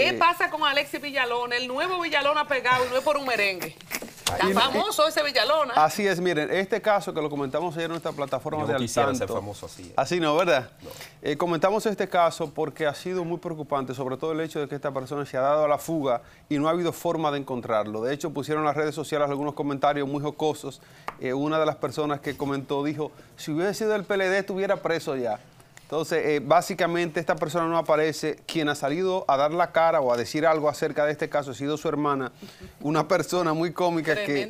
¿Qué pasa con Alexis Villalona? El nuevo Villalona pegado y no es por un merengue. Está famoso ese Villalona. Así es, miren, este caso que lo comentamos ayer en nuestra plataforma de Al ser famoso así. ¿eh? Así no, ¿verdad? Eh, comentamos este caso porque ha sido muy preocupante, sobre todo el hecho de que esta persona se ha dado a la fuga y no ha habido forma de encontrarlo. De hecho, pusieron en las redes sociales algunos comentarios muy jocosos. Eh, una de las personas que comentó dijo, si hubiese sido el PLD estuviera preso ya. Entonces, eh, básicamente esta persona no aparece. Quien ha salido a dar la cara o a decir algo acerca de este caso ha sido su hermana, una persona muy cómica que,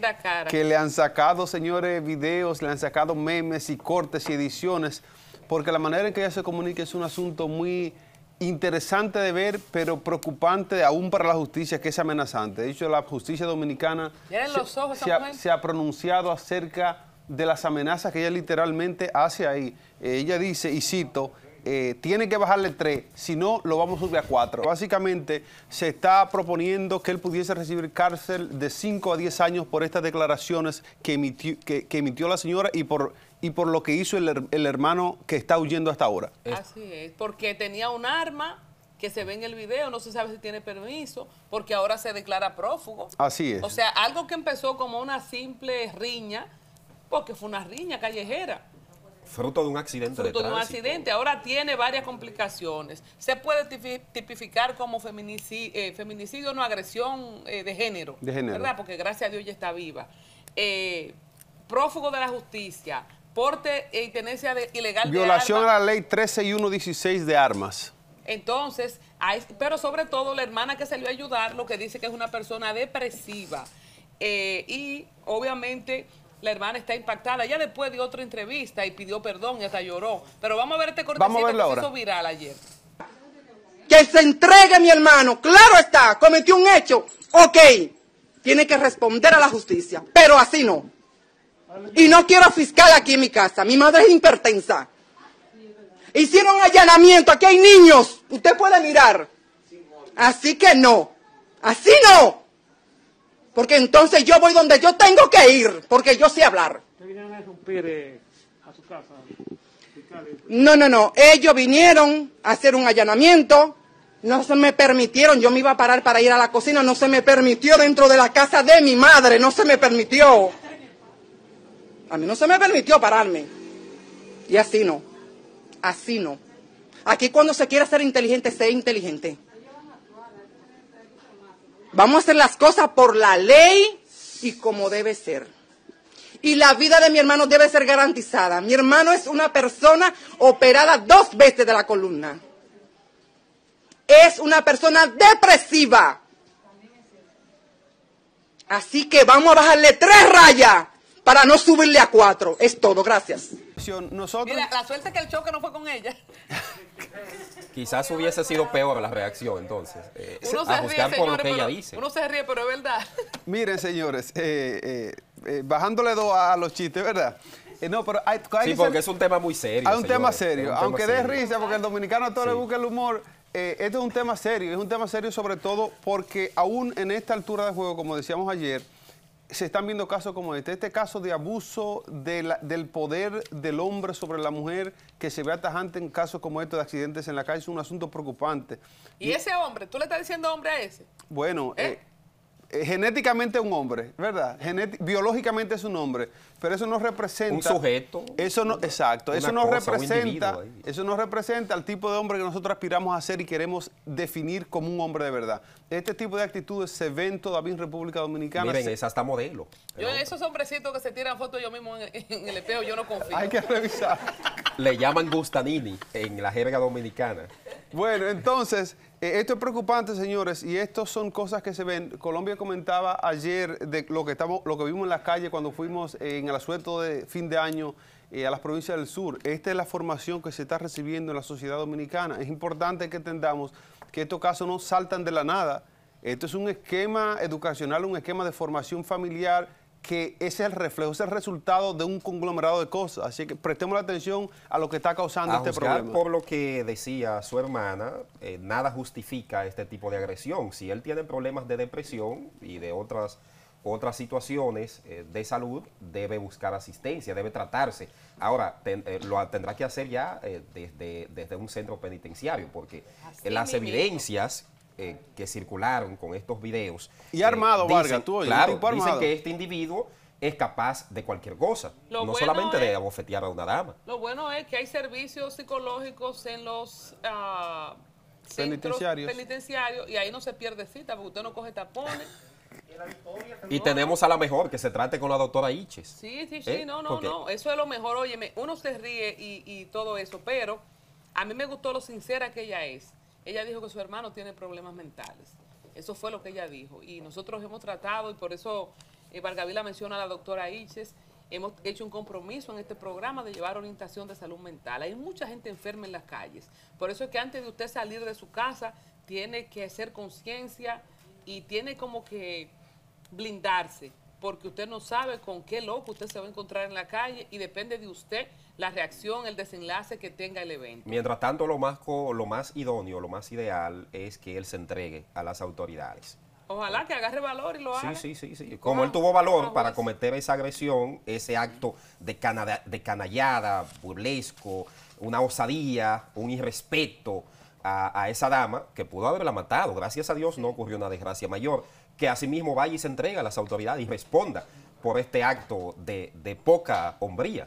que le han sacado, señores, videos, le han sacado memes y cortes y ediciones, porque la manera en que ella se comunica es un asunto muy interesante de ver, pero preocupante aún para la justicia, que es amenazante. De hecho, la justicia dominicana se ha pronunciado acerca de las amenazas que ella literalmente hace ahí. Ella dice, y cito, eh, tiene que bajarle tres, si no lo vamos a subir a cuatro. Básicamente se está proponiendo que él pudiese recibir cárcel de 5 a 10 años por estas declaraciones que emitió, que, emitió la señora y por, y por lo que hizo el, el, hermano que está huyendo hasta ahora. Así es, porque tenía un arma que se ve en el video, no se sabe si tiene permiso, porque ahora se declara prófugo. Así es. O sea, algo que empezó como una simple riña, porque fue una riña callejera. Fruto de un accidente Fruto de, un accidente. Ahora tiene varias complicaciones. Se puede tipificar como feminicidio, eh, feminicidio no agresión eh, de género. De género. ¿Verdad? Porque gracias a Dios ya está viva. Eh, prófugo de la justicia. Porte y tenencia de, ilegal Violación a la ley 13 y 116 de armas. Entonces, pero sobre todo la hermana que salió a ayudar, lo que dice que es una persona depresiva. y obviamente la hermana está impactada. Ya después de otra entrevista y pidió perdón y hasta lloró. Pero vamos a ver este cortecito que se hizo viral ayer. Que se entregue mi hermano. Claro está, cometió un hecho. Ok, tiene que responder a la justicia. Pero así no. Y no quiero fiscal aquí en mi casa. Mi madre es hipertensa. Hicieron allanamiento. Aquí hay niños. Usted puede mirar. Así que no. Así no. Porque entonces yo voy donde yo tengo que ir, porque yo sé hablar. eh, a su casa? No, no, no. Ellos vinieron a hacer un allanamiento. No se me permitieron. Yo me iba a parar para ir a la cocina. No se me permitió dentro de la casa de mi madre. No se me permitió. A mí no se me permitió pararme. Y así no. Así no. Aquí cuando se quiere ser inteligente, sé inteligente. Vamos a hacer las cosas por la ley y como debe ser. Y la vida de mi hermano debe ser garantizada. Mi hermano es una persona operada dos veces de la columna. Es una persona depresiva. Así que vamos a bajarle tres rayas para no subirle a cuatro. Es todo, gracias. Mira, la suerte es que el choque no fue con ella. Quizás hubiese sido peor la reacción entonces. Eh, a buscar por lo que ella dice. Uno se ríe, pero es verdad. Miren, señores, eh, eh, bajándole dos a los chistes, ¿verdad? no, pero hay, sí, porque es un tema muy serio. Hay un tema serio. Aunque dé risa, porque el dominicano a todo le busca el humor. esto es un tema serio. Es un tema serio sobre todo porque aún en esta altura de juego, como decíamos ayer, se están viendo casos como este. Este caso de abuso del poder del hombre sobre la mujer que se ve atajante en casos como estos de accidentes en la calle es un asunto preocupante. ¿Y, ese hombre? ¿Tú le estás diciendo hombre a ese? Bueno, ¿Eh? Eh, eh, genéticamente es un hombre, ¿verdad? biológicamente es un hombre, pero eso no representa... Un sujeto. Eso no, exacto, eso no representa, eso no representa al tipo de hombre que nosotros aspiramos a ser y queremos definir como un hombre de verdad. Este tipo de actitudes se ven todavía en República Dominicana. Miren, es hasta modelo. Yo, esos hombrecitos que se tiran fotos yo mismo en, en, el espejo, yo no confío. Hay que revisar. Le llaman Gustanini en la jerga dominicana. Bueno, entonces, eh, esto es preocupante, señores, y esto son cosas que se ven. Colombia comentaba ayer de lo que, estamos, lo que vimos en la calle cuando fuimos en el asueto de fin de año eh, a las provincias del sur. Esta es la formación que se está recibiendo en la sociedad dominicana. Es importante que entendamos que estos casos no saltan de la nada. Esto es un esquema educacional, un esquema de formación familiar que es el reflejo, es el resultado de un conglomerado de cosas. Así que prestemos la atención a lo que está causando este problema. por lo que decía su hermana, eh, nada justifica este tipo de agresión. Si él tiene problemas de depresión y de otras otras situaciones eh, de salud, debe buscar asistencia, debe tratarse. Ahora, eh, lo tendrá que hacer ya desde, desde un centro penitenciario, porque las evidencias eh, que circularon con estos videos. Y armado, dicen- Vargas, tú oyes, claro, tipo dicen que este individuo es capaz de cualquier cosa, Lo no bueno solamente de abofetear a una dama. Lo bueno es que hay servicios psicológicos en los centros Penitenciarios. penitenciarios y ahí no se pierde cita porque usted no coge tapones. Y tenemos a la mejor que se trate con la doctora Iches. Sí, sí, sí, ¿Eh? no, no, no. Eso es lo mejor. Óyeme, uno se ríe y, y todo eso, pero a mí me gustó lo sincera que ella es. Ella dijo que su hermano tiene problemas mentales. Eso fue lo que ella dijo. Y nosotros hemos tratado, y por eso eh, Vargavila menciona a la doctora Iches, hemos hecho un compromiso en este programa de llevar orientación de salud mental. Hay mucha gente enferma en las calles. Por eso es que antes de usted salir de su casa, tiene que hacer conciencia y tiene como que blindarse, porque usted no sabe con qué loco usted se va a encontrar en la calle y depende de usted la reacción, el desenlace que tenga el evento. Mientras tanto, lo más, lo más idóneo, lo más ideal es que él se entregue a las autoridades. Ojalá que agarre valor y lo haga. Sí, sí, sí, sí. Como él tuvo valor para cometer esa agresión, ese acto de, canada- de canallada, burlesco, una osadía, un irrespeto a, a esa dama que pudo haberla matado. Gracias a Dios no ocurrió una desgracia mayor. Que asimismo vaya y se entregue a las autoridades y responda por este acto de, de poca hombría.